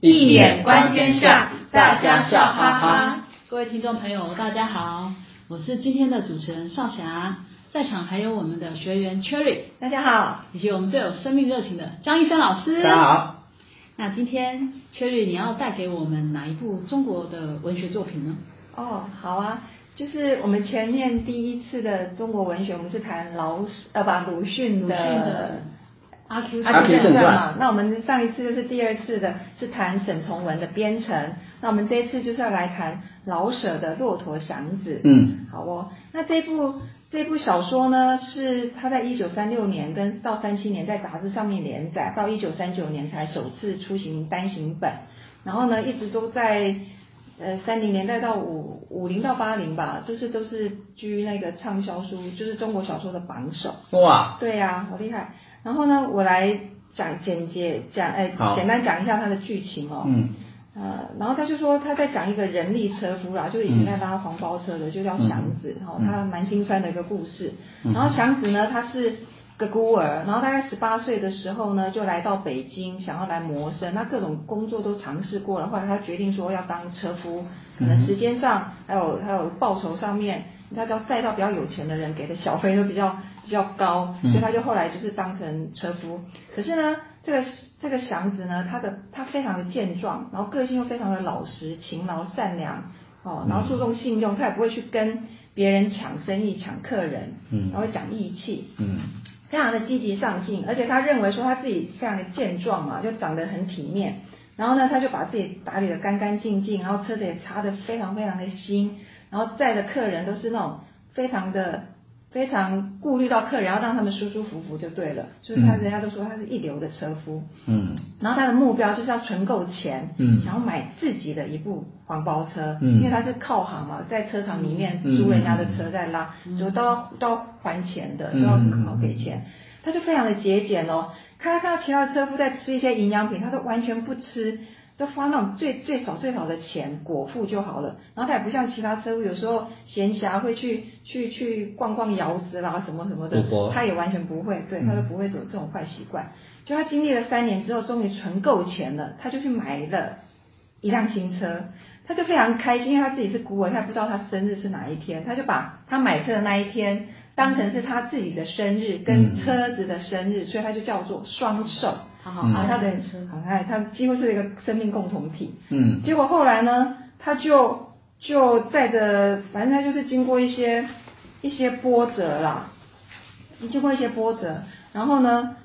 易眼观天下，大家笑哈哈。各位听众朋友，大家好，我是今天的主持人少霞，在场还有我们的学员 Cherry，大家好，以及我们最有生命热情的张一芬老师，大家好。那今天 Cherry，你要带给我们哪一部中国的文学作品呢？哦，好啊。就是我们前面第一次的中国文学，我们是谈老呃不鲁迅的阿 Q 阿 Q 正传嘛。那我们上一次就是第二次的，是谈沈从文的《编程》。那我们这一次就是要来谈老舍的《骆驼祥子》。嗯，好哦。那这部这部小说呢，是他在一九三六年跟到三七年在杂志上面连载，到一九三九年才首次出行单行本，然后呢一直都在。呃，三零年代到五五零到八零吧，就是都是居那个畅销书，就是中国小说的榜首。哇！对呀、啊，好厉害。然后呢，我来讲简介讲，哎，简单讲一下它的剧情哦。嗯。呃，然后他就说他在讲一个人力车夫啦，就以前在拉黄包车的，就叫祥子，然后、嗯、他蛮心酸的一个故事。嗯、然后祥子呢，他是。个孤儿，然后大概十八岁的时候呢，就来到北京，想要来谋生。那各种工作都尝试过了，后来他决定说要当车夫，可能时间上还有还有报酬上面，他只要载到比较有钱的人，给的小费都比较比较高，所以他就后来就是当成车夫。可是呢，这个这个祥子呢，他的他非常的健壮，然后个性又非常的老实、勤劳、善良，哦，然后注重信用，他也不会去跟别人抢生意、抢客人，嗯，然后讲义气，嗯。非常的积极上进，而且他认为说他自己非常的健壮嘛，就长得很体面。然后呢，他就把自己打理得干干净净，然后车子也擦得非常非常的新，然后载的客人都是那种非常的。非常顾虑到客人，要让他们舒舒服服就对了。就是他，人家都说他是一流的车夫。嗯。然后他的目标就是要存够钱，嗯，想要买自己的一部黄包车，嗯，因为他是靠行嘛，在车厂里面租人家的车在拉，就都要都要还钱的，都要好给钱。他就非常的节俭哦，看他看到其他的车夫在吃一些营养品，他都完全不吃。都花那种最最少最少的钱果腹就好了，然后他也不像其他车夫，有时候闲暇会去去去逛逛窑子啦什么什么的，他也完全不会，对，他都不会走这种坏习惯。就他经历了三年之后，终于存够钱了，他就去买了一辆新车，他就非常开心，因为他自己是孤儿，他也不知道他生日是哪一天，他就把他买车的那一天当成是他自己的生日跟车子的生日，所以他就叫做双寿。好好，啊，他的车很爱，他几乎是一个生命共同体。嗯，结果后来呢，他就就载着，反正他就是经过一些一些波折啦，经过一些波折，然后呢，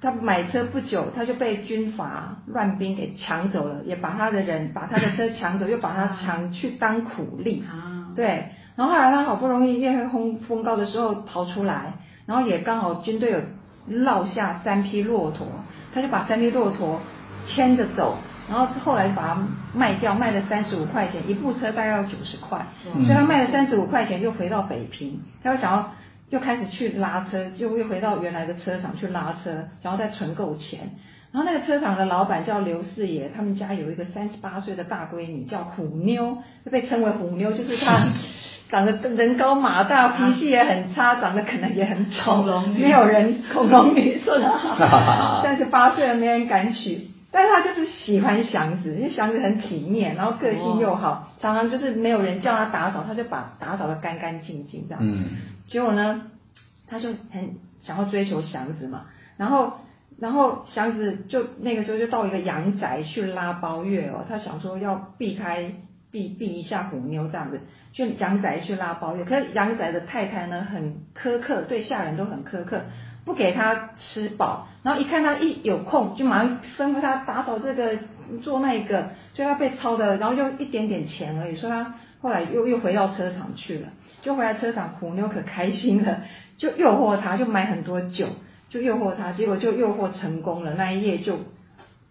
他买车不久，他就被军阀乱兵给抢走了，也把他的人把他的车抢走，又把他抢去当苦力。啊，对，然后后来他好不容易月黑风风高的时候逃出来，然后也刚好军队有落下三匹骆驼。他就把三匹骆驼牵着走，然后后来把它卖掉，卖了三十五块钱，一部车大概要九十块，所以他卖了三十五块钱，又回到北平，他又想要又开始去拉车，就又回到原来的车厂去拉车，想要再存够钱。然后那个车厂的老板叫刘四爷，他们家有一个三十八岁的大闺女叫虎妞，就被称为虎妞，就是她。长得人高马大，脾气也很差，长得可能也很丑，没有人恐龙女说的好，三十八岁了没人敢娶，但是她就是喜欢祥子，因为祥子很体面，然后个性又好，常常就是没有人叫他打扫，他就把打扫得干干净净这样。嗯。结果呢，他就很想要追求祥子嘛，然后然后祥子就那个时候就到一个阳宅去拉包月哦，他想说要避开避避一下虎妞这样子。去阳宅去拉包月，可是阳宅的太太呢，很苛刻，对下人都很苛刻，不给他吃饱，然后一看他一有空，就马上吩咐他打扫这个做那个，所以他被操的，然后又一点点钱而已，所以他后来又又回到车厂去了，就回来车厂，虎妞可开心了，就诱惑他，就买很多酒，就诱惑他，结果就诱惑成功了，那一夜就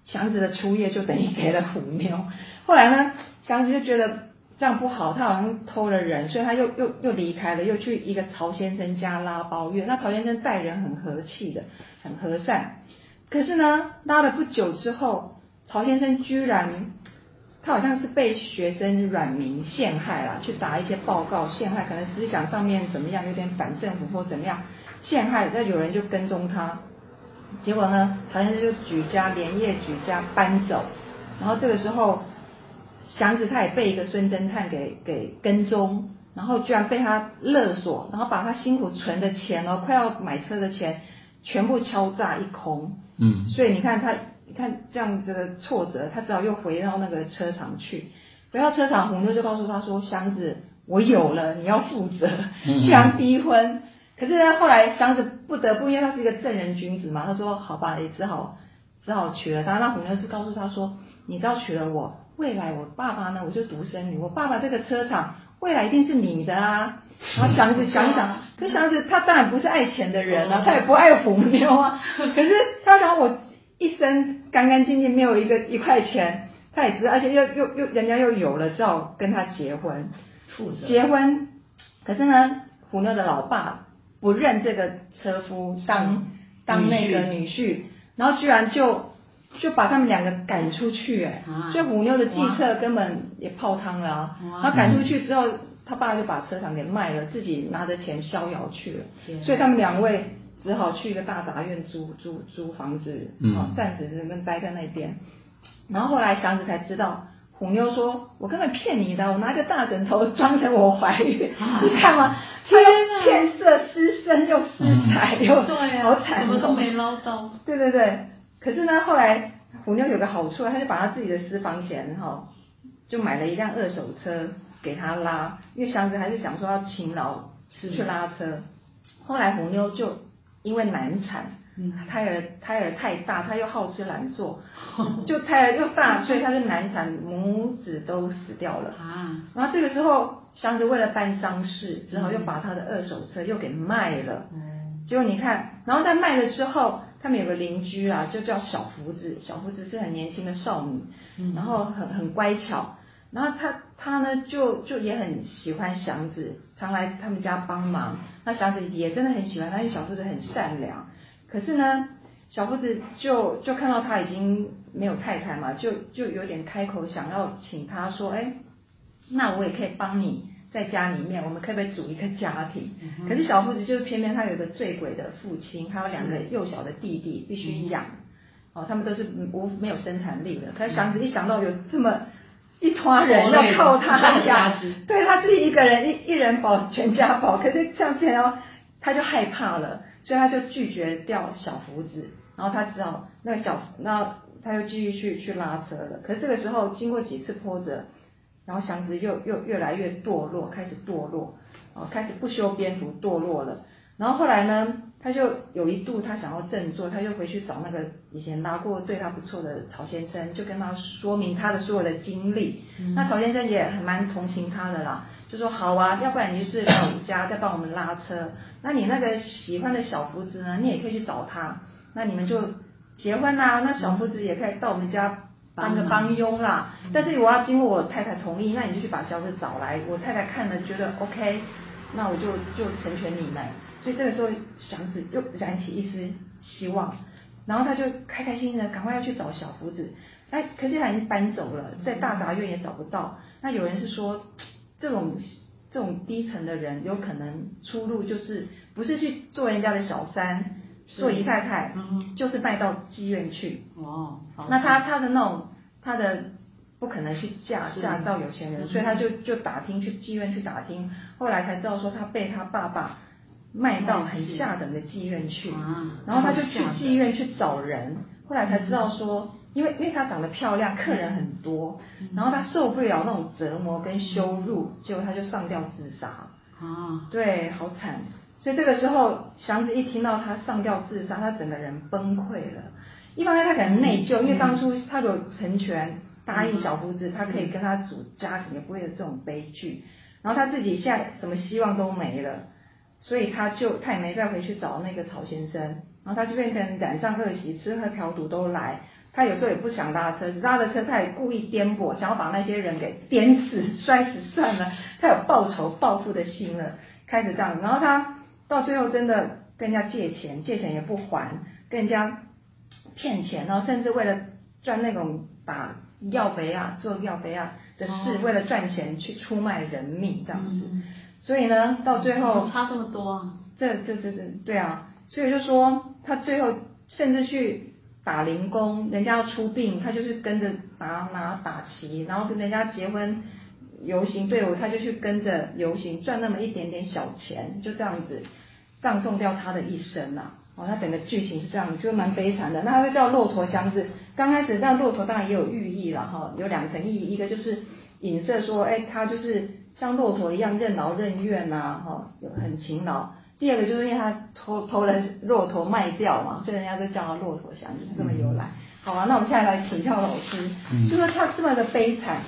祥子的初夜就等于给了虎妞，后来呢，祥子就觉得。这样不好，他好像偷了人，所以他又又又离开了，又去一个曹先生家拉包月。那曹先生待人很和气的，很和善。可是呢，拉了不久之后，曹先生居然，他好像是被学生阮明陷害了，去打一些报告陷害，可能思想上面怎么样，有点反政府或怎么样陷害。那有人就跟踪他，结果呢，曹先生就举家连夜举家搬走。然后这个时候，祥子他也被一个孙侦探给给跟踪，然后居然被他勒索，然后把他辛苦存的钱哦，快要买车的钱全部敲诈一空。嗯，所以你看他，你看这样子的挫折，他只好又回到那个车厂去。回到车厂，虎妞就告诉他说：“祥子，我有了，你要负责。”居然逼婚。可是呢，后来祥子不得不，因为他是一个正人君子嘛，他说：“好吧，也只好只好娶了她。”那虎妞是告诉他说：“你只要娶了我，未来我爸爸呢，我是独生女，我爸爸这个车厂未来一定是你的啊。”然后祥子想想，可祥子他当然不是爱钱的人啊，他也不爱虎妞啊。可是他想，我一生干干净净，没有一个一块钱，他也知道，而且又又又人家又有了，只好跟他结婚。结婚，可是呢，虎妞的老爸。不认这个车夫当当那个女婿，然后居然就就把他们两个赶出去哎，所以虎妞的计策根本也泡汤了啊。然后赶出去之后，他爸就把车厂给卖了，自己拿着钱逍遥去了。所以他们两位只好去一个大杂院租租租房子，啊，暂时能待在那边。然后后来祥子才知道。虎妞说：“我根本骗你的，我拿个大枕头装成我怀孕，啊、你看吗？天骗色失身又失财又对好惨，什么都没捞到。对对对，可是呢，后来虎妞有个好处，她就把她自己的私房钱哈，就买了一辆二手车给他拉，因为祥子还是想说要勤劳去拉车。后来虎妞就因为难产。”嗯，胎儿胎儿太大，他又好吃懒做，就胎儿又大，所以他就难产，母子都死掉了啊。然后这个时候，祥子为了办丧事，只好又把他的二手车又给卖了。嗯，结果你看，然后在卖了之后，他们有个邻居啊，就叫小福子，小福子是很年轻的少女，然后很很乖巧，然后他他呢就就也很喜欢祥子，常来他们家帮忙。那祥子也真的很喜欢他，因为小福子很善良。可是呢，小福子就就看到他已经没有太太嘛，就就有点开口想要请他说，哎，那我也可以帮你在家里面，我们可不可以组一个家庭？嗯、可是小福子就是偏偏他有一个醉鬼的父亲，他有两个幼小的弟弟必须养，嗯、哦，他们都是无没有生产力的。可是祥子一想到有这么一团人要靠他家，对他自己一个人一一人保全家保，可是这样子哦，他就害怕了。所以他就拒绝掉小福子，然后他只好那个小，那他又继续去去拉车了。可是这个时候经过几次波折，然后祥子又又越来越堕落，开始堕落，哦，开始不修边幅堕落了。然后后来呢，他就有一度他想要振作，他就回去找那个以前拉过对他不错的曹先生，就跟他说明他的所有的经历。嗯、那曹先生也很蛮同情他的啦。就说好啊，要不然你就是来我们家再帮我们拉车。那你那个喜欢的小福子呢，你也可以去找他。那你们就结婚啦。那小福子也可以到我们家当个帮佣啦。但是我要经过我太太同意，那你就去把小福子找来。我太太看了觉得 OK，那我就就成全你们。所以这个时候祥子又燃起一丝希望，然后他就开开心心的赶快要去找小福子。哎，可是他已经搬走了，在大杂院也找不到。那有人是说。这种这种低层的人，有可能出路就是不是去做人家的小三，做姨太太，嗯、就是卖到妓院去。哦，那他他的那种他的不可能去嫁嫁到有钱人，所以他就就打听去妓院去打听，后来才知道说他被他爸爸卖到很下等的妓院去，啊、然后他就去妓院去找人，后来才知道说。因为因为她长得漂亮，客人很多，然后她受不了那种折磨跟羞辱，结果她就上吊自杀。啊，对，好惨。所以这个时候，祥子一听到她上吊自杀，他整个人崩溃了。一方面他可能内疚，因为当初他有成全答应小夫子，他可以跟他组家庭，也不会有这种悲剧。然后他自己现在什么希望都没了，所以他就他也没再回去找那个曹先生，然后他就变成染上恶习，吃喝嫖赌都来。他有时候也不想拉车，拉的车他也故意颠簸，想要把那些人给颠死、摔死算了。他有报仇、报复的心了，开始这样。然后他到最后真的跟人家借钱，借钱也不还，跟人家骗钱，然后甚至为了赚那种打药杯啊、做药杯啊的事，为了赚钱去出卖人命这样子。所以呢，到最后差这么多啊，这这这这对啊，所以就说他最后甚至去。打零工，人家要出殡，他就是跟着打马打旗，然后跟人家结婚游行队伍，他就去跟着游行，赚那么一点点小钱，就这样子葬送掉他的一生啊！哦，他整个剧情是这样，就蛮悲惨的。那他就叫骆驼祥子，刚开始但骆驼当然也有寓意了哈，有两层意义，一个就是影射说，哎，他就是像骆驼一样任劳任怨呐，哈，有很勤劳。第二个就是因为他偷偷了骆驼卖掉嘛，所以人家就叫他骆驼祥子，是这么由来。好啊，那我们现在来请教老师，嗯、就说他这么的悲惨，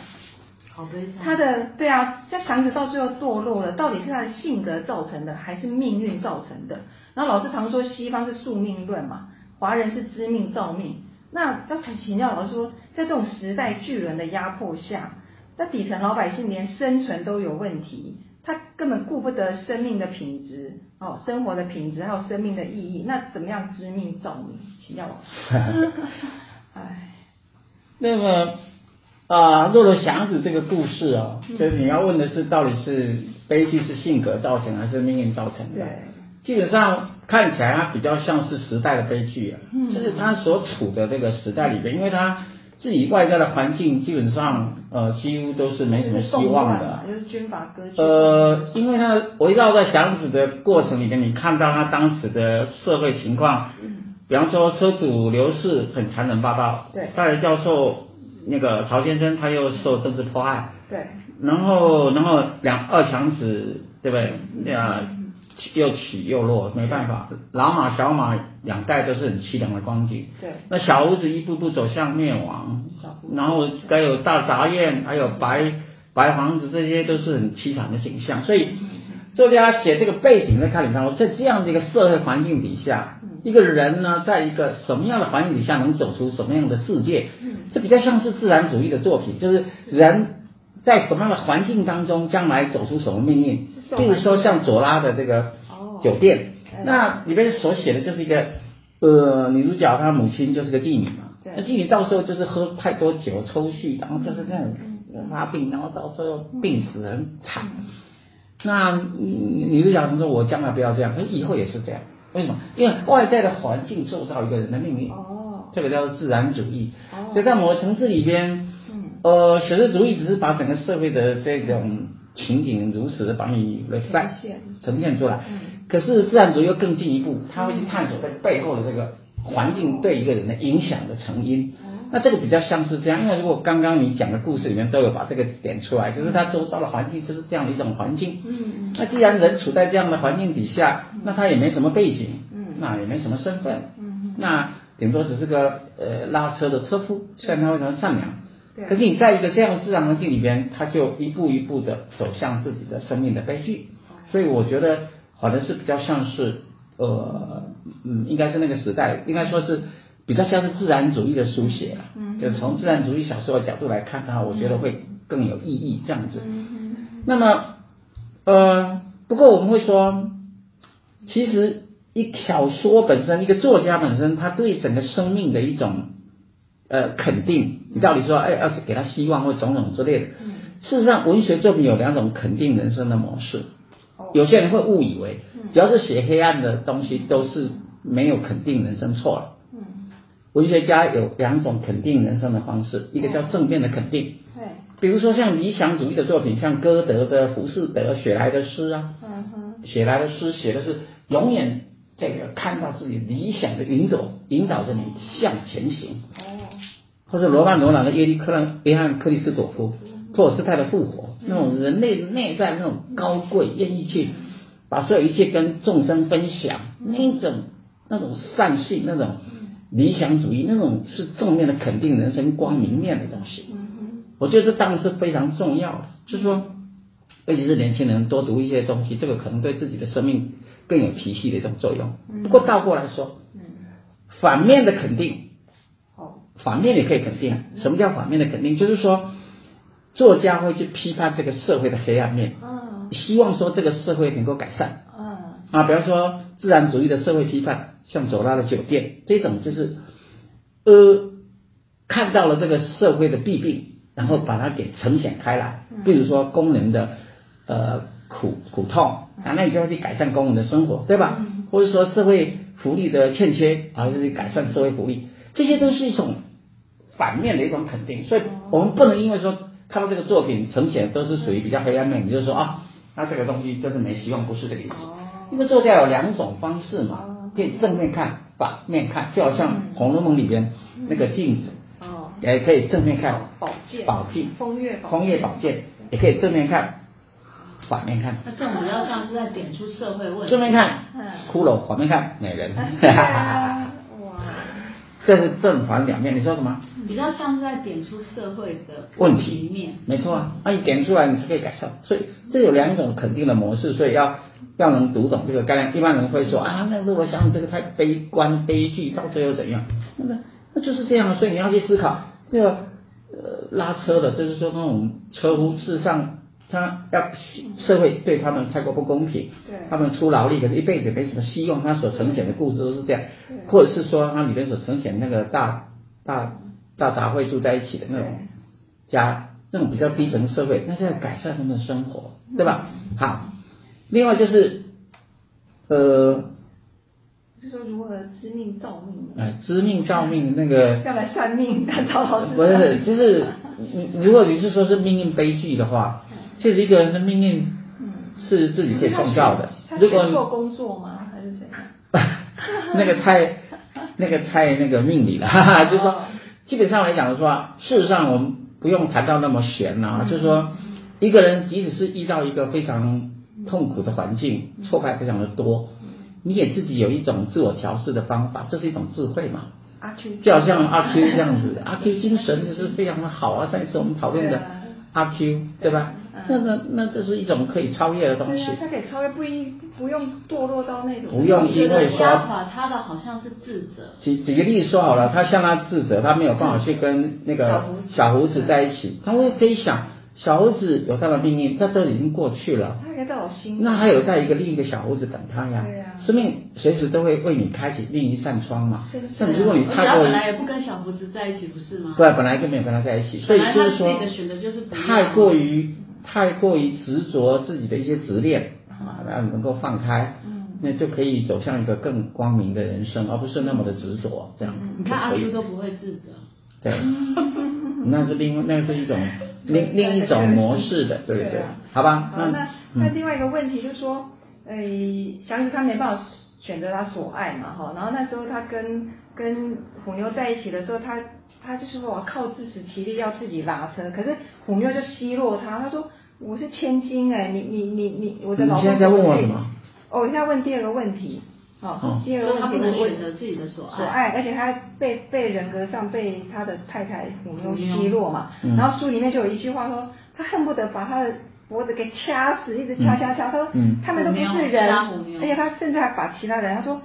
好悲惨。他的对啊，在祥子到最后堕落了，到底是他的性格造成的，还是命运造成的？然后老师常说西方是宿命论嘛，华人是知命造命。那要请教老师说，在这种时代巨人的压迫下，在底层老百姓连生存都有问题。他根本顾不得生命的品质，哦，生活的品质，还有生命的意义，那怎么样知命造命？请教老师。唉，那么啊，骆驼祥子这个故事啊、哦，就是你要问的是，到底是悲剧是性格造成，还是命运造成的？对，基本上看起来它比较像是时代的悲剧啊，嗯、就是他所处的这个时代里边，因为他。自己外在的环境基本上，呃，几乎都是没什么希望的。就是军阀割据。呃，因为他围绕在祥子的过程里面，你看到他当时的社会情况，嗯，比方说车主刘氏很残忍霸道，对，大学教授那个曹先生他又受政治迫害，对，然后然后两二强子对不对？对啊。又起又落，没办法，老马小马两代都是很凄凉的光景。对，那小屋子一步步走向灭亡，然后该有大杂院，还有白白房子，这些都是很凄惨的景象。所以作家写这个背景在看里头，在这样的一个社会环境底下，一个人呢，在一个什么样的环境底下能走出什么样的世界？这比较像是自然主义的作品，就是人。在什么样的环境当中，将来走出什么命运？譬如说像左拉的这个酒店，那里面所写的就是一个呃女主角她母亲就是个妓女嘛，那妓女到时候就是喝太多酒抽搐，然后就是这样发病，然后到最后病死很惨。那女主角她说：“我将来不要这样，以后也是这样。为什么？因为外在的环境塑造一个人的命运。哦，这个叫做自然主义。哦，所以在某个层次里边。”呃，写实主义只是把整个社会的这种情景如实的把你 reflect 呈现出来，可是自然主义又更进一步，他会去探索在背后的这个环境对一个人的影响的成因。那这个比较像是这样，因为如果刚刚你讲的故事里面都有把这个点出来，就是他周遭的环境就是这样的一种环境。嗯，那既然人处在这样的环境底下，那他也没什么背景，嗯，那也没什么身份，嗯，那顶多只是个呃拉车的车夫，虽然他非常善良。可是你在一个这样的自然环境里边，他就一步一步的走向自己的生命的悲剧。所以我觉得好像是比较像是呃嗯，应该是那个时代，应该说是比较像是自然主义的书写了。嗯，就从自然主义小说的角度来看的话，我觉得会更有意义这样子。嗯，那么呃，不过我们会说，其实一小说本身，一个作家本身，他对整个生命的一种。呃，肯定你到底说，哎，要给他希望或种种之类的。事实上，文学作品有两种肯定人生的模式。有些人会误以为，只要是写黑暗的东西，都是没有肯定人生，错了。文学家有两种肯定人生的方式，一个叫正面的肯定。对。比如说像理想主义的作品，像歌德的《浮士德》、雪莱的诗啊。嗯哼。雪莱的诗写的是永远这个看到自己理想的云朵，引导着你向前行。或者罗曼·罗兰的《耶利克兰约翰·克里斯朵夫》，托尔斯泰的《复活》，那种人类内在那种高贵，愿意去把所有一切跟众生分享，那种那种善性，那种理想主义，那种是正面的肯定人生光明面的东西。我觉得这当然是非常重要的，就是说，尤其是年轻人多读一些东西，这个可能对自己的生命更有提系的一种作用。不过倒过来说，反面的肯定。反面也可以肯定，什么叫反面的肯定？就是说，作家会去批判这个社会的黑暗面，希望说这个社会能够改善。啊，比方说自然主义的社会批判，像左拉的酒店这种，就是呃看到了这个社会的弊病，然后把它给呈现开来。比如说工人的呃苦苦痛啊，那你就要去改善工人的生活，对吧？或者说社会福利的欠缺，而是去改善社会福利。这些都是一种反面的一种肯定，所以我们不能因为说看到这个作品呈现都是属于比较黑暗面，你就说啊，那这个东西就是没希望，不是这个意思。一个作家有两种方式嘛，可以正面看，反面看，就好像《红楼梦》里边那个镜子，哦，也可以正面看，宝剑，宝镜，风月，风月宝剑，也可以正面看，反面看。那这种比较像是在点出社会问题。正面看，骷髅；反面看，美人。这是正反两面，你说什么？比较像是在点出社会的问题面。没错啊，那你点出来，你才可以改善。所以这有两种肯定的模式，所以要要能读懂这个概念。一般人会说啊，那如果想这个太悲观悲剧，到最后怎样？那那就是这样，所以你要去思考这个呃拉车的，就是说那种车夫事实上。他要社会对他们太过不公平，对，他们出劳力，可是一辈子没什么希望。他所呈现的故事都是这样，或者是说他里面所呈现那个大大大杂烩住在一起的那种家，那种比较低层社会，那是要改善他们的生活，对吧？好，另外就是呃，就说如何知命造命？哎，知命造命那个 要来算命，找老师。不是，就是你如果你是说是命运悲剧的话。其实一个人的命运是自己可以创造的。如果做工作吗？还是怎样？那个太那个太那个命理了，哈哈，就是说，基本上来讲的话，事实上我们不用谈到那么玄啊，就是说，一个人即使是遇到一个非常痛苦的环境，挫败非常的多，你也自己有一种自我调试的方法，这是一种智慧嘛。阿 Q 就好像阿 Q 这样子，阿 Q 精神就是非常的好啊。上一次我们讨论的阿 Q，对吧？那那那这是一种可以超越的东西。它可以超越，不一不用堕落到那种。不用因为说压垮他的好像是智者。举举个例子说好了，他向他智者，他没有办法去跟那个小胡子在一起，他会可以想，小胡子有他的命运，这都已经过去了。他还在我心。那还有在一个另一个小胡子等他呀。对呀。生命随时都会为你开启另一扇窗嘛。但如果你太过。本来也不跟小胡子在一起，不是吗？对，本来就没有跟他在一起，所以就是说。自己的选择就是太过于。太过于执着自己的一些执念啊，然后能够放开，嗯，那就可以走向一个更光明的人生，而不是那么的执着。这样，你看阿叔都不会自责，对，那是另那是一种另另一种模式的，对不对？好吧，那那那另外一个问题就是说，诶，祥子他没办法选择他所爱嘛，哈，然后那时候他跟跟虎妞在一起的时候，他他就是说我靠自食其力，要自己拉车，可是虎妞就奚落他，他说。我是千金哎，你你你你，我的老公。你现在在问我什么？哦，我现在问第二个问题。哦，第二个问题，他不能选择自己的所爱，所爱，而且他被被人格上被他的太太有没有奚落嘛。然后书里面就有一句话说，他恨不得把他的脖子给掐死，一直掐掐掐。他说，他们都不是人，而且他甚至还把其他人，他说。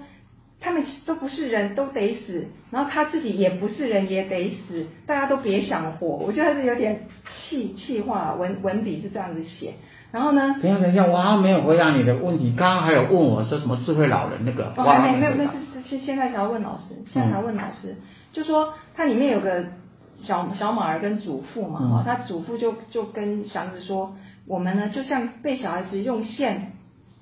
他们都不是人，都得死。然后他自己也不是人，也得死。大家都别想活。我觉得是有点气气话，文文笔是这样子写。然后呢？等一下，等一下，我还没有回答你的问题。刚刚还有问我说什么智慧老人那个？哦，还没，没有，那是是现在想要问老师，现在想要问老师，嗯、就说它里面有个小小马儿跟祖父嘛，哈、嗯，他祖父就就跟祥子说，我们呢就像被小孩子用线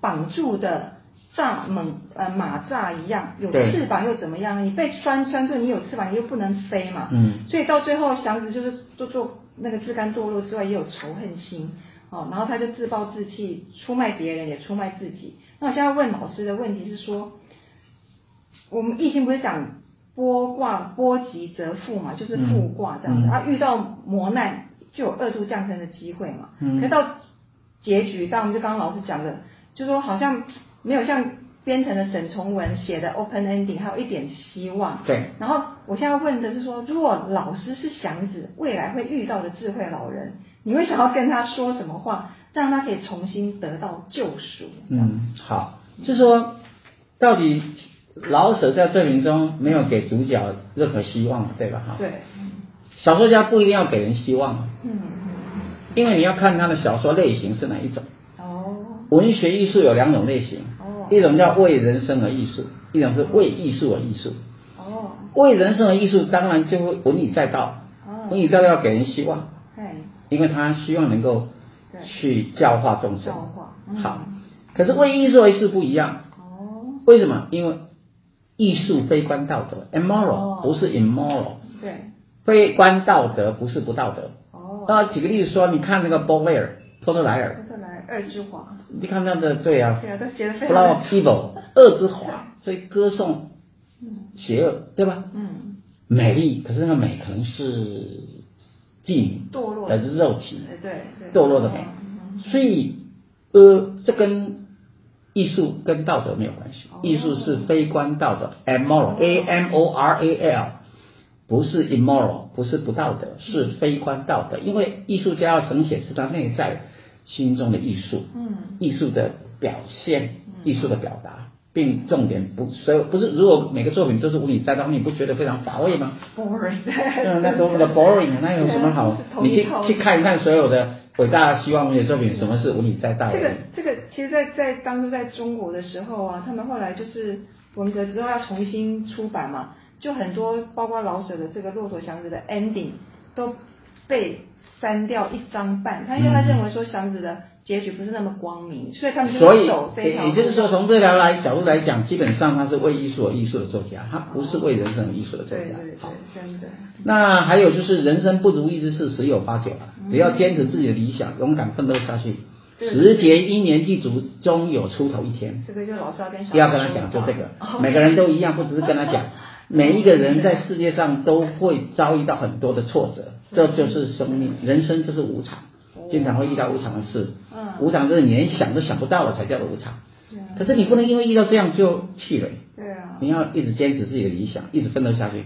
绑住的。蚱猛呃马蚱一样，有翅膀又怎么样？你被拴拴住，你有翅膀你又不能飞嘛。嗯。所以到最后，祥子就是做做那个自甘堕落之外，也有仇恨心哦。然后他就自暴自弃，出卖别人也出卖自己。那我现在问老师的问题是说，我们易经不是讲波卦波及则富嘛，就是富卦这样子。嗯嗯、啊，遇到磨难就有二度降生的机会嘛。嗯。可是到结局，当然就刚刚老师讲的，就说好像。没有像编程的沈从文写的 open ending，还有一点希望。对。然后我现在要问的是说，如果老师是祥子未来会遇到的智慧老人，你会想要跟他说什么话，让他可以重新得到救赎？嗯，好，就是说，到底老舍在作品中没有给主角任何希望，对吧？哈。对。小说家不一定要给人希望。嗯。因为你要看他的小说类型是哪一种。文学艺术有两种类型，一种叫为人生而艺术，一种是为艺术而艺术。哦，为人生而艺术当然就会文以载道，文以载道要给人希望，因为他希望能够去教化众生。教化，好，可是为艺术而艺术不一样。哦，为什么？因为艺术非关道德，immoral 不是 immoral，对，非关道德不是不道德。哦。那举个例子说，你看那个波莱尔，托特莱尔，波特莱尔，恶之华。你看他的对啊，对啊，都写的非常。Flower of Evil，恶之华，所以歌颂邪恶，对吧？嗯。美丽，可是那个美可能是妓女，堕落，的是肉体，对对，堕落的美。所以，呃，这跟艺术跟道德没有关系，艺术是非观道德，amoral，a m o r a l，不是 immoral，不是不道德，是非观道德。因为艺术家要呈现是他内在心中的艺术，嗯，艺术的表现，艺术的表达。并重点不，所以不是，如果每个作品都是无理在道，你不觉得非常乏味吗？Boring，嗯，那多么的 boring，那有什么好？你去去看一看所有的伟大希望文学作品，什么是无理在道？这个这个，其实在，在在当初在中国的时候啊，他们后来就是文革之后要重新出版嘛，就很多包括老舍的这个《骆驼祥子》的 ending 都被删掉一张半，他因为他认为说祥子的。结局不是那么光明，所以他们就走这条。所以，也就是说，从这条来角度来讲，基本上他是为艺术而艺术的作家，他不是为人生而艺术的作家。对对对，真的。那还有就是，人生不如意之事十有八九啊，只要坚持自己的理想，勇敢奋斗下去，时节因缘具足，终有出头一天。这个就老师要跟小不要跟他讲，就这个，每个人都一样，不只是跟他讲，每一个人在世界上都会遭遇到很多的挫折，这就是生命，人生就是无常。经常会遇到无常的事，嗯，无常就是你连想都想不到了才叫做无常。可是你不能因为遇到这样就气馁。对啊。你要一直坚持自己的理想，一直奋斗下去。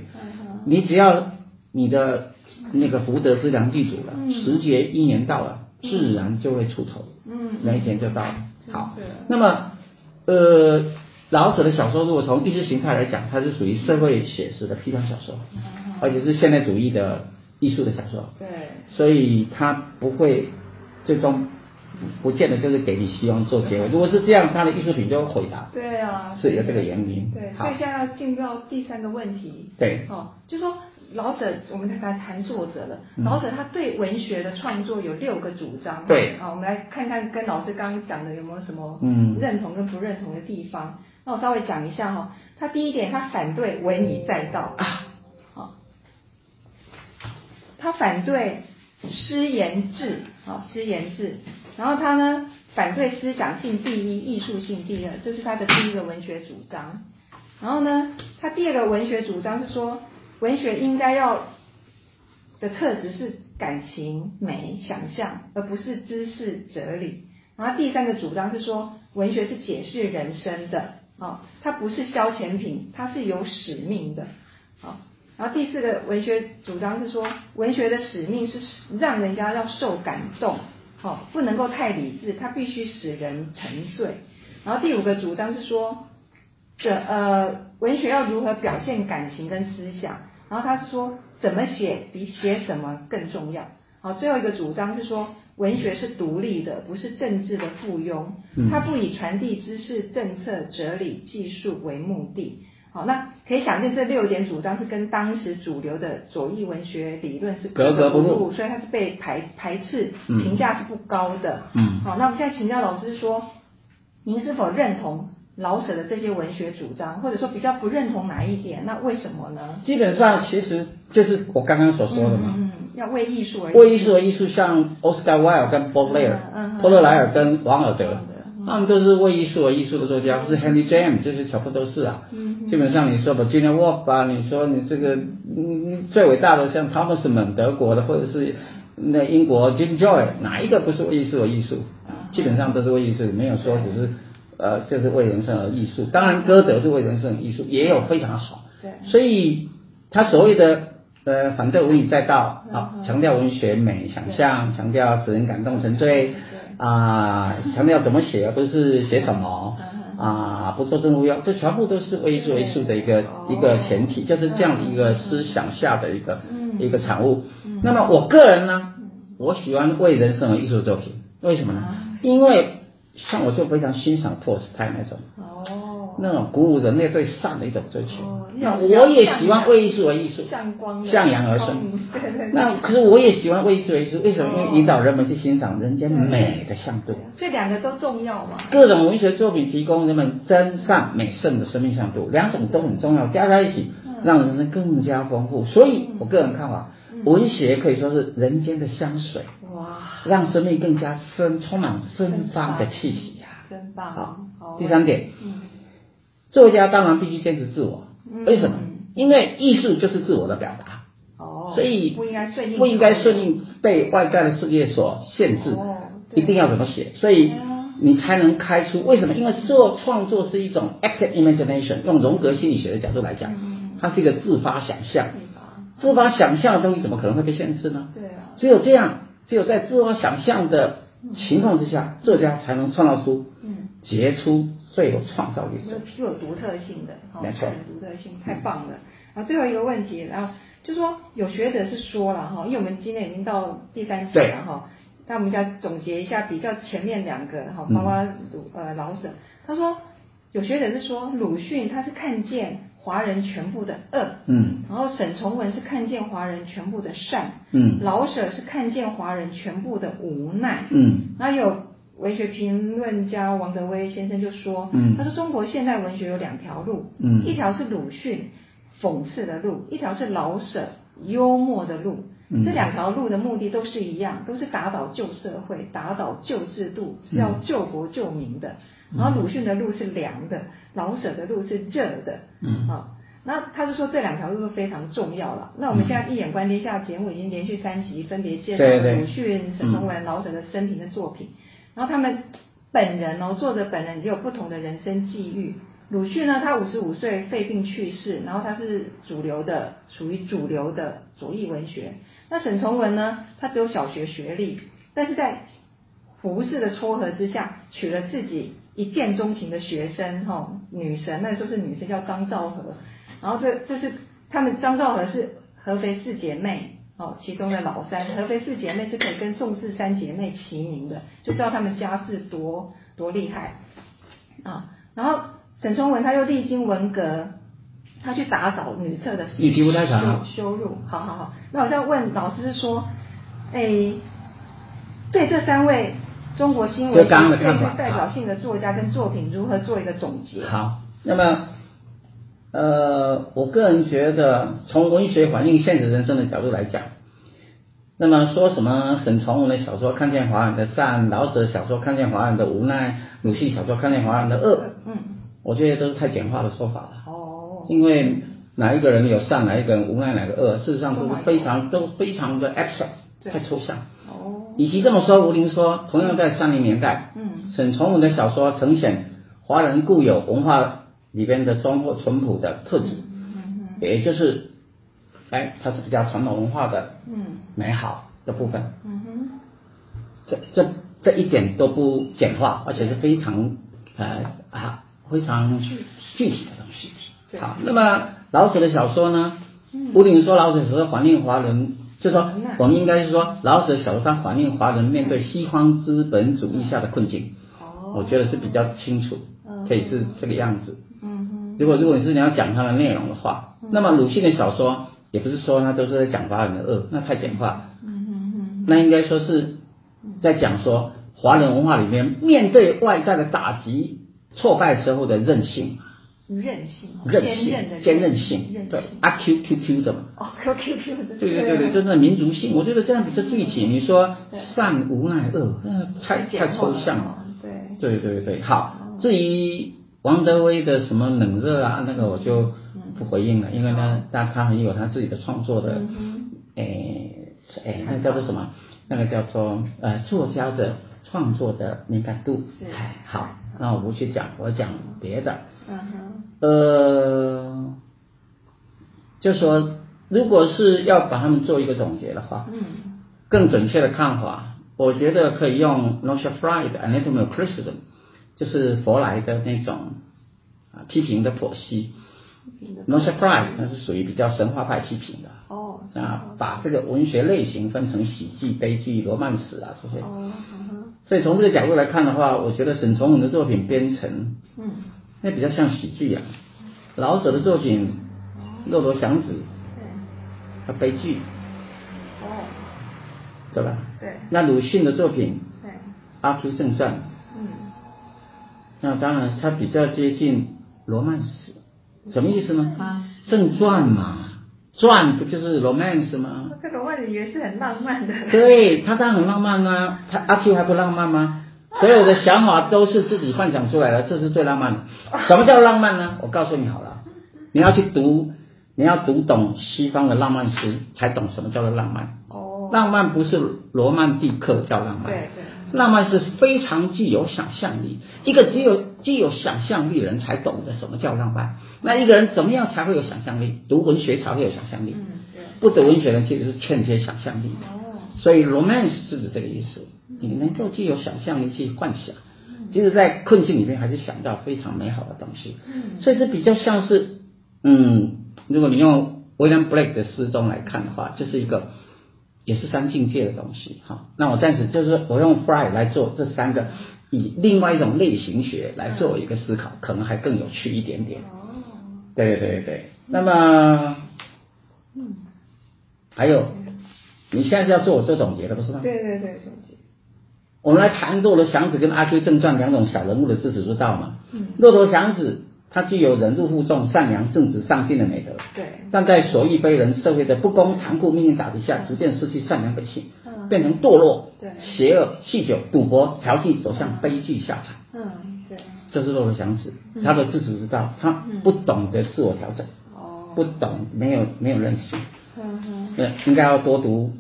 你只要你的那个福德资粮具足了，时节因缘到了，自然就会出头。嗯。那一天就到了。好。那么，呃，老舍的小说如果从意识形态来讲，它是属于社会写实的批判小说，而且是现代主义的。艺术的小说，对，所以他不会最终不见得就是给你希望做结尾。如果是这样，他的艺术品就会毁了。对啊，是有这个原因。对，所以现在要进入到第三个问题。对，哦，就说老舍，我们来谈作者了。老舍他对文学的创作有六个主张。对，好，我们来看看跟老师刚刚讲的有没有什么嗯认同跟不认同的地方。那我稍微讲一下哈，他第一点，他反对文以载道。啊好他反对诗言志，啊，诗言志，然后他呢反对思想性第一，艺术性第二，这是他的第一个文学主张。然后呢，他第二个文学主张是说，文学应该要的特质是感情、美、想象，而不是知识、哲理。然后第三个主张是说，文学是解释人生的，啊，它不是消遣品，它是有使命的，啊。然后第四个文学主张是说，文学的使命是让人家要受感动，好，不能够太理智，它必须使人沉醉。然后第五个主张是说，这呃，文学要如何表现感情跟思想？然后他说，怎么写比写什么更重要。好，最后一个主张是说，文学是独立的，不是政治的附庸，它不以传递知识、政策、哲理、技术为目的。好，那可以想见，这六点主张是跟当时主流的左翼文学理论是格格不入，所以它是被排排斥，评价是不高的。嗯，好，那我们现在请教老师说，您是否认同老舍的这些文学主张，或者说比较不认同哪一点？那为什么呢？基本上其实就是我刚刚所说的嘛，嗯，要为艺术而为艺术而艺术，像 Oscar Wilde 跟波莱尔，嗯，波特莱尔跟王尔德。他们都是为艺术而艺术的作家，不是 Henry James，这些全部都是啊。嗯。基本上你说吧，Virginia Woolf 吧，你说你这个嗯最伟大的像 Thomas Mann 德国的，或者是那英国 Jim Joy，哪一个不是为艺术而艺术？基本上都是为艺术，没有说只是呃就是为人生而艺术。当然歌德是为人生而艺术，也有非常好。对。所以他所谓的呃反对文以载道，好强调文学美想象，强调使人感动沉醉。啊，强调怎么写，而不是写什么啊，不做政务用，这全部都是为艺术为艺术的一个一个前提，就是这样的一个思想下的一个一个产物。那么我个人呢，我喜欢为人生而艺术作品，为什么呢？因为像我就非常欣赏托尔斯泰那种，那种鼓舞人类对善的一种追求。哦、那我也喜欢为艺术而艺术，向光向阳而生。对对对。那可是我也喜欢为艺术而艺术，为什么？因为引导人们去欣赏人间美的向度。所以两个都重要嘛。各种文学作品提供人们真善美圣的生命向度，两种都很重要，加在一起，让人生更加丰富。所以我个人看法，文学可以说是人间的香水，哇，让生命更加芬充满芬芳的气息呀、啊，真棒。好，第三点，作家当然必须坚持自我，为什么？因为艺术就是自我的表达，哦，所以不应该顺应，不应该顺应被外在的世界所限制，一定要怎么写，所以你才能开出。为什么？因为做创作是一种 active imagination，用荣格心理学的角度来讲，它是一个自发想象。自发想象的东西怎么可能会被限制呢？对啊，只有这样，只有在自发想象的情况之下，作家才能创造出杰出、最有创造力的，具有独特性的，没错，独特性太棒了。然后最后一个问题，然后就说有学者是说了哈，因为我们今天已经到第三集了哈，那我们再总结一下比较前面两个哈，包括鲁呃老舍，他说有学者是说鲁迅他是看见。华人全部的恶，嗯，然后沈从文是看见华人全部的善，嗯，老舍是看见华人全部的无奈，嗯，然后有文学评论家王德威先生就说，嗯，他说中国现代文学有两条路，嗯，一条是鲁迅讽刺的路，一条是老舍幽默的路，嗯，这两条路的目的都是一样，都是打倒旧社会，打倒旧制度，是要救国救民的。然后鲁迅的路是凉的，老舍的路是热的，嗯。啊，那他是说这两条路都非常重要了。那我们现在一眼观天下节目已经连续三集分别介绍了鲁迅、沈从文、老舍的生平的作品，然后他们本人哦，作者本人也有不同的人生际遇。鲁迅呢，他五十五岁肺病去世，然后他是主流的，属于主流的左翼文学。那沈从文呢，他只有小学学历，但是在胡适的撮合之下，娶了自己。一见钟情的学生哈，女神那时候是女神叫张兆和，然后这这是他们张兆和是合肥四姐妹哦，其中的老三，合肥四姐妹是可以跟宋氏三姐妹齐名的，就知道他们家世多多厉害啊。然后沈从文他又历经文革，他去打扫女厕的羞羞辱，好好好。那我要问老师说，哎，对这三位。中国新闻最具代表性的作家跟作品如何做一个总结？好，那么，呃，我个人觉得，从文学反映现实人生的角度来讲，那么说什么沈从文的小说看见华人的善，老舍的小说看见华人的无奈，鲁迅小说看见华人的恶，嗯，我觉得都是太简化的说法了。哦，因为哪一个人有善，哪一个人无奈，哪个恶，事实上都是非常都非常的 abstract，太抽象。哦与其这么说，吴林说，同样在三零年代，嗯，沈从文的小说呈现华人固有文化里边的中国淳朴的特质，嗯，也就是，哎，它是比较传统文化的，嗯，美好的部分，嗯哼，这这这一点都不简化，而且是非常呃啊非常具体的东西。好，那么老舍的小说呢？吴林说，老舍只是反映华人。就说，我们应该是说，老舍小说上反映华人面对西方资本主义下的困境。哦，我觉得是比较清楚，可以是这个样子。如果如果你是你要讲它的内容的话，那么鲁迅的小说也不是说他都是在讲华人的恶，那太简化。那应该说是在讲说华人文化里面面对外在的打击、挫败时候的韧性。韧性，韧性，坚韧性，对，阿 Q Q Q 的嘛。哦，Q Q Q 的。对对对对，真的民族性，我觉得这样比较具体。你说善无奈恶，那，太太抽象了。对。对对对，好。至于王德威的什么冷热啊，那个我就不回应了，因为呢，但他很有他自己的创作的，诶诶，那叫做什么？那个叫做呃作家的创作的敏感度。哎，好，那我不去讲，我讲别的。嗯哼。呃，就说，如果是要把他们做一个总结的话，嗯，更准确的看法，我觉得可以用 Nosha Frye 的 Anatomy of Criticism，就是佛来的那种啊批评的剖析。No surprise，那是属于比较神话派批评的。哦。啊，把这个文学类型分成喜剧、悲剧、罗曼史啊这些。哦。所以从这个角度来看的话，我觉得沈从文的作品编成，嗯。那比较像喜剧啊。老舍的作品《骆驼祥子》，对，他悲剧，哦，对吧？对。那鲁迅的作品，对，《阿 Q 正传》，嗯，那当然他比较接近罗曼史，什么意思呢？啊，正传嘛，传不就是 romance 吗？这罗曼史也是很浪漫的。对，他当然很浪漫啊，他阿 Q 还不浪漫吗？所有的想法都是自己幻想出来的，这是最浪漫的。什么叫浪漫呢？我告诉你好了，你要去读，你要读懂西方的浪漫诗，才懂什么叫做浪漫。哦。浪漫不是罗曼蒂克叫浪漫，对对。浪漫是非常具有想象力，一个只有具有想象力的人才懂得什么叫浪漫。那一个人怎么样才会有想象力？读文学才会有想象力。嗯，不读文学的人其实是欠缺想象力的。哦。所以 romance 是指这个意思，你能够具有想象力去幻想，即使，在困境里面还是想到非常美好的东西。嗯，所以这比较像是，嗯，如果你用 William Blake 的诗中来看的话，这是一个也是三境界的东西。哈，那我暂时就是我用 Fry 来做这三个，以另外一种类型学来做一个思考，可能还更有趣一点点。哦，对对对对，那么，嗯，还有。你现在是要做我做总结的，不是吗？对对对，总结。我们来谈骆驼祥子跟阿 Q 正传两种小人物的自始之道嘛。嗯。骆驼祥子他具有忍辱负重、善良、正直、上进的美德。对。但在所欲非人社会的不公、残酷命运打击下，逐渐失去善良本性，变成堕落、对、邪恶、酗酒、赌博、调戏，走向悲剧下场。嗯，对。这是骆驼祥子他的自始之道，他不懂得自我调整，哦，不懂，没有没有认识。嗯哼。对，应该要多读。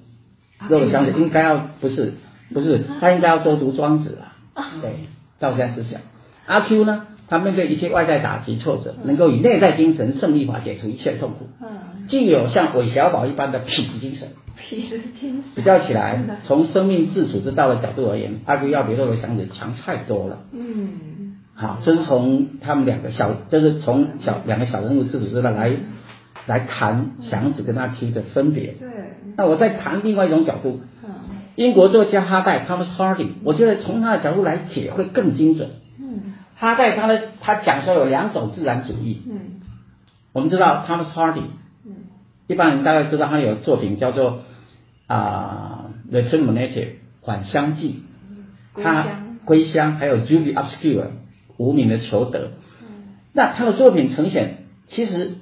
骆驼祥子应该要不是不是，他应该要多读庄子啊，对，道家思想。阿 Q 呢，他面对一切外在打击挫折，能够以内在精神胜利法解除一切痛苦，嗯，具有像韦小宝一般的痞子精神。痞子精神。比较起来，从生命自主之道的角度而言，阿 Q 要比骆驼祥子强太多了。嗯。好，这是从他们两个小，就是从小两个小人物自主之道来来谈祥子跟阿 Q 的分别。对。那我再谈另外一种角度，英国作家哈代 Thomas Hardy，我觉得从他的角度来解会更精准。嗯，哈代他的他讲说有两种自然主义。嗯，我们知道 Thomas Hardy，嗯，一般人大概知道他有作品叫做啊《The Terminator》返乡记，他归乡，还有 Julie Obscure 无名的求得。嗯，那他的作品呈现，其实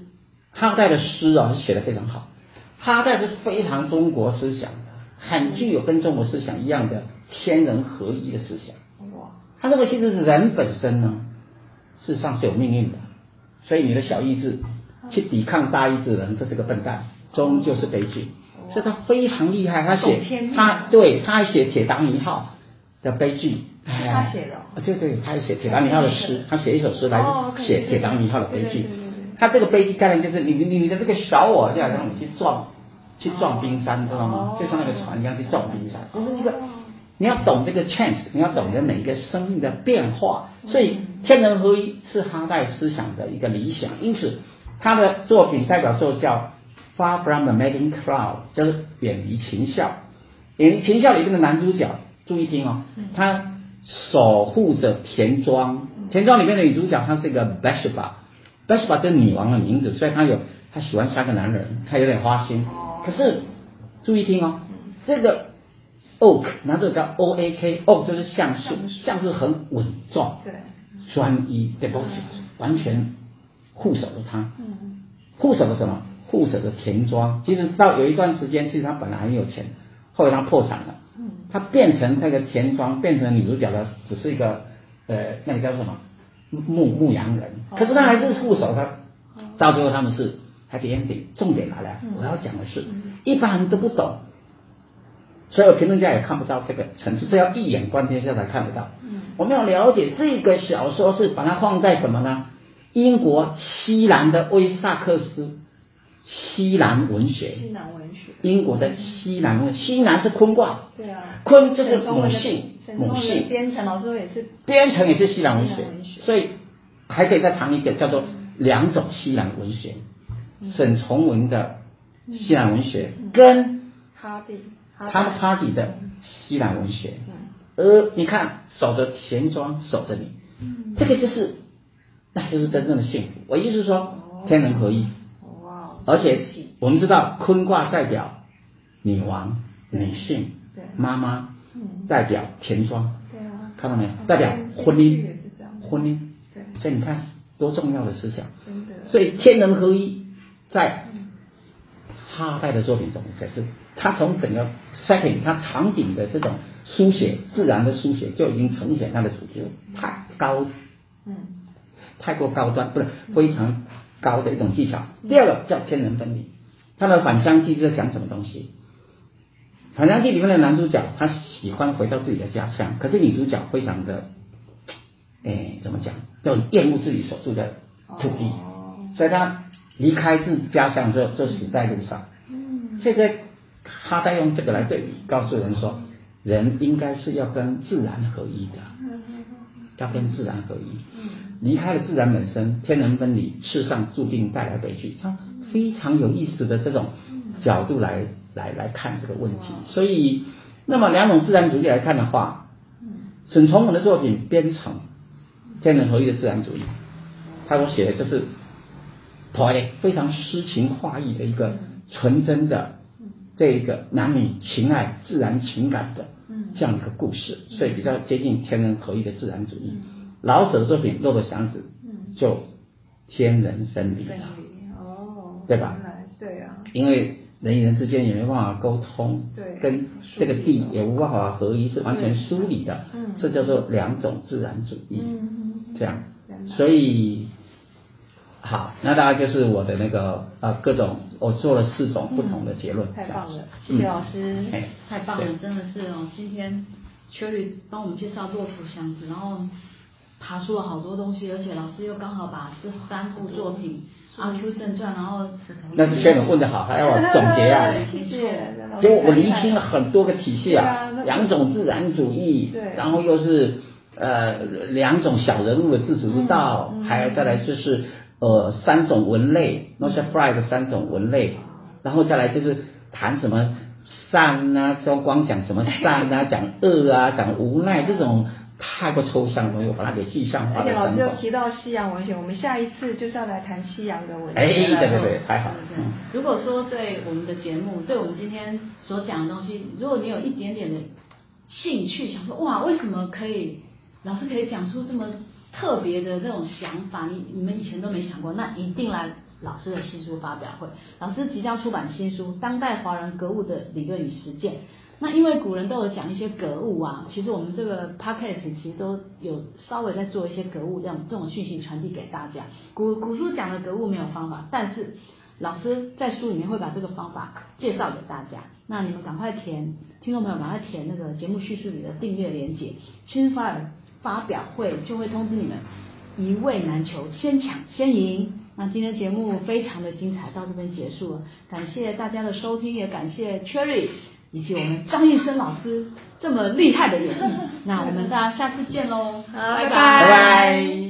哈代的诗啊是写的非常好。哈代是非常中国思想的，很具有跟中国思想一样的天人合一的思想。哇！他认为其实是人本身呢，事实上是有命运的，所以你的小意志去抵抗大意志的人，这是个笨蛋，终究是悲剧。所以他非常厉害，他写他对他还写铁达尼号的悲剧，他写的。啊，对对，他还写铁达尼号的诗，他写一首诗来写铁达尼号的悲剧。他这个悲剧概念就是你你你的这个小我就好像你去撞。去撞冰山，知道吗？就像那个船一样去撞冰山，就是一个你要懂这个 chance，你要懂得每一个生命的变化。所以天人合一是哈代思想的一个理想，因此他的作品代表作叫《Far from the Madding Crowd》，就是远离群笑。远离群笑里面的男主角，注意听哦，他守护着田庄。田庄里面的女主角，她是一个 Bathsheba，Bathsheba 是女王的名字，所以她有她喜欢三个男人，她有点花心。可是，注意听哦，这个 oak，那这个叫 o a k，oak 就是橡树，橡树。很稳重，对，专一，devoted，完全护守着它，护守着什么？护守着田庄。其实到有一段时间，其实他本来很有钱，后来他破产了，嗯。他变成那个田庄，变成女主角的，只是一个呃，那个叫什么？牧牧羊人。可是他还是护守他，到最后他们是。Happy ending，重点来了，我要讲的是，一般人都不懂，所有评论家也看不到这个层次，这要一眼观天下才看得到。嗯我们要了解这个小说是把它放在什么呢？英国西南的威萨克斯，西南文学。西南文学。英国的西南文，西南是坤卦。对啊。坤就是母性，母性。编程老师也是。编程也是西南文学，所以还可以再谈一个叫做两种西南文学。沈从文的西南文学跟哈迪，他们哈迪的西南文学，而你看守着田庄，守着你，这个就是那就是真正的幸福。我意思是说，天人合一。哇。而且我们知道坤卦代表女王、女性，妈妈，代表田庄。对啊。看到没有？代表婚姻。婚姻。对。所以你看多重要的思想。所以天人合一，在哈代的作品中才是，他从整个 setting，他场景的这种书写，自然的书写就已经呈现他的主题太高，嗯，太过高端，不是非常高的一种技巧。第二个叫天人分离，他的《返乡记》是在讲什么东西？《返乡记》里面的男主角他喜欢回到自己的家乡，可是女主角非常的，哎，怎么讲？就厌恶自己所住的土地，所以他离开自家乡之后就死在路上。嗯，现在他在用这个来对比，告诉人说，人应该是要跟自然合一的，要跟自然合一。离开了自然本身，天人分离，世上注定带来悲剧。他非常有意思的这种角度来来来看这个问题。所以，那么两种自然主义来看的话，沈从文的作品编成天人合一的自然主义，他所写的就是。非常诗情画意的一个纯真的这一个男女情爱、自然情感的这样一个故事，所以比较接近天人合一的自然主义。老舍的作品《骆驼祥子》就天人分离了，哦，对吧？对啊，因为人与人之间也没办法沟通，对，跟这个地也无办法合一，是完全疏离的，嗯，这叫做两种自然主义，这样，所以。好，那大概就是我的那个呃各种，我做了四种不同的结论。嗯、太棒了，谢谢老师，嗯、太棒了，真的是哦。今天 Cherry 帮我们介绍《骆驼祥子》，然后爬出了好多东西，而且老师又刚好把这三部作品《阿 Q 正传》，然后那是 Cherry 问的好，还要我总结啊。谢谢。结果我厘清了很多个体系啊，两种自然主义，对，然后又是呃两种小人物的自主之道，嗯嗯、还有再来就是。呃，三种文类，Norcia Fry 的三种文类，然后再来就是谈什么善啊，就光讲什么善啊，讲恶啊，讲无奈这种太过抽象的东西，我把它给具象化。而且老师又提到西洋文学，我们下一次就是要来谈西洋的文学。哎，对对对，太好了。如果说对我们的节目，对我们今天所讲的东西，如果你有一点点的兴趣，想说哇，为什么可以老师可以讲出这么。特别的那种想法，你你们以前都没想过，那一定来老师的新书发表会。老师即将出版新书《当代华人格物的理论与实践》。那因为古人都有讲一些格物啊，其实我们这个 podcast 其实都有稍微在做一些格物这样这种讯息传递给大家。古古书讲的格物没有方法，但是老师在书里面会把这个方法介绍给大家。那你们赶快填，听众朋友赶快填那个节目叙述里的订阅连接，新发的。发表会就会通知你们，一位难求，先抢先赢。那今天节目非常的精彩，到这边结束了，感谢大家的收听，也感谢 Cherry 以及我们张艺生老师这么厉害的演绎。那我们大家下次见喽，拜拜。拜拜。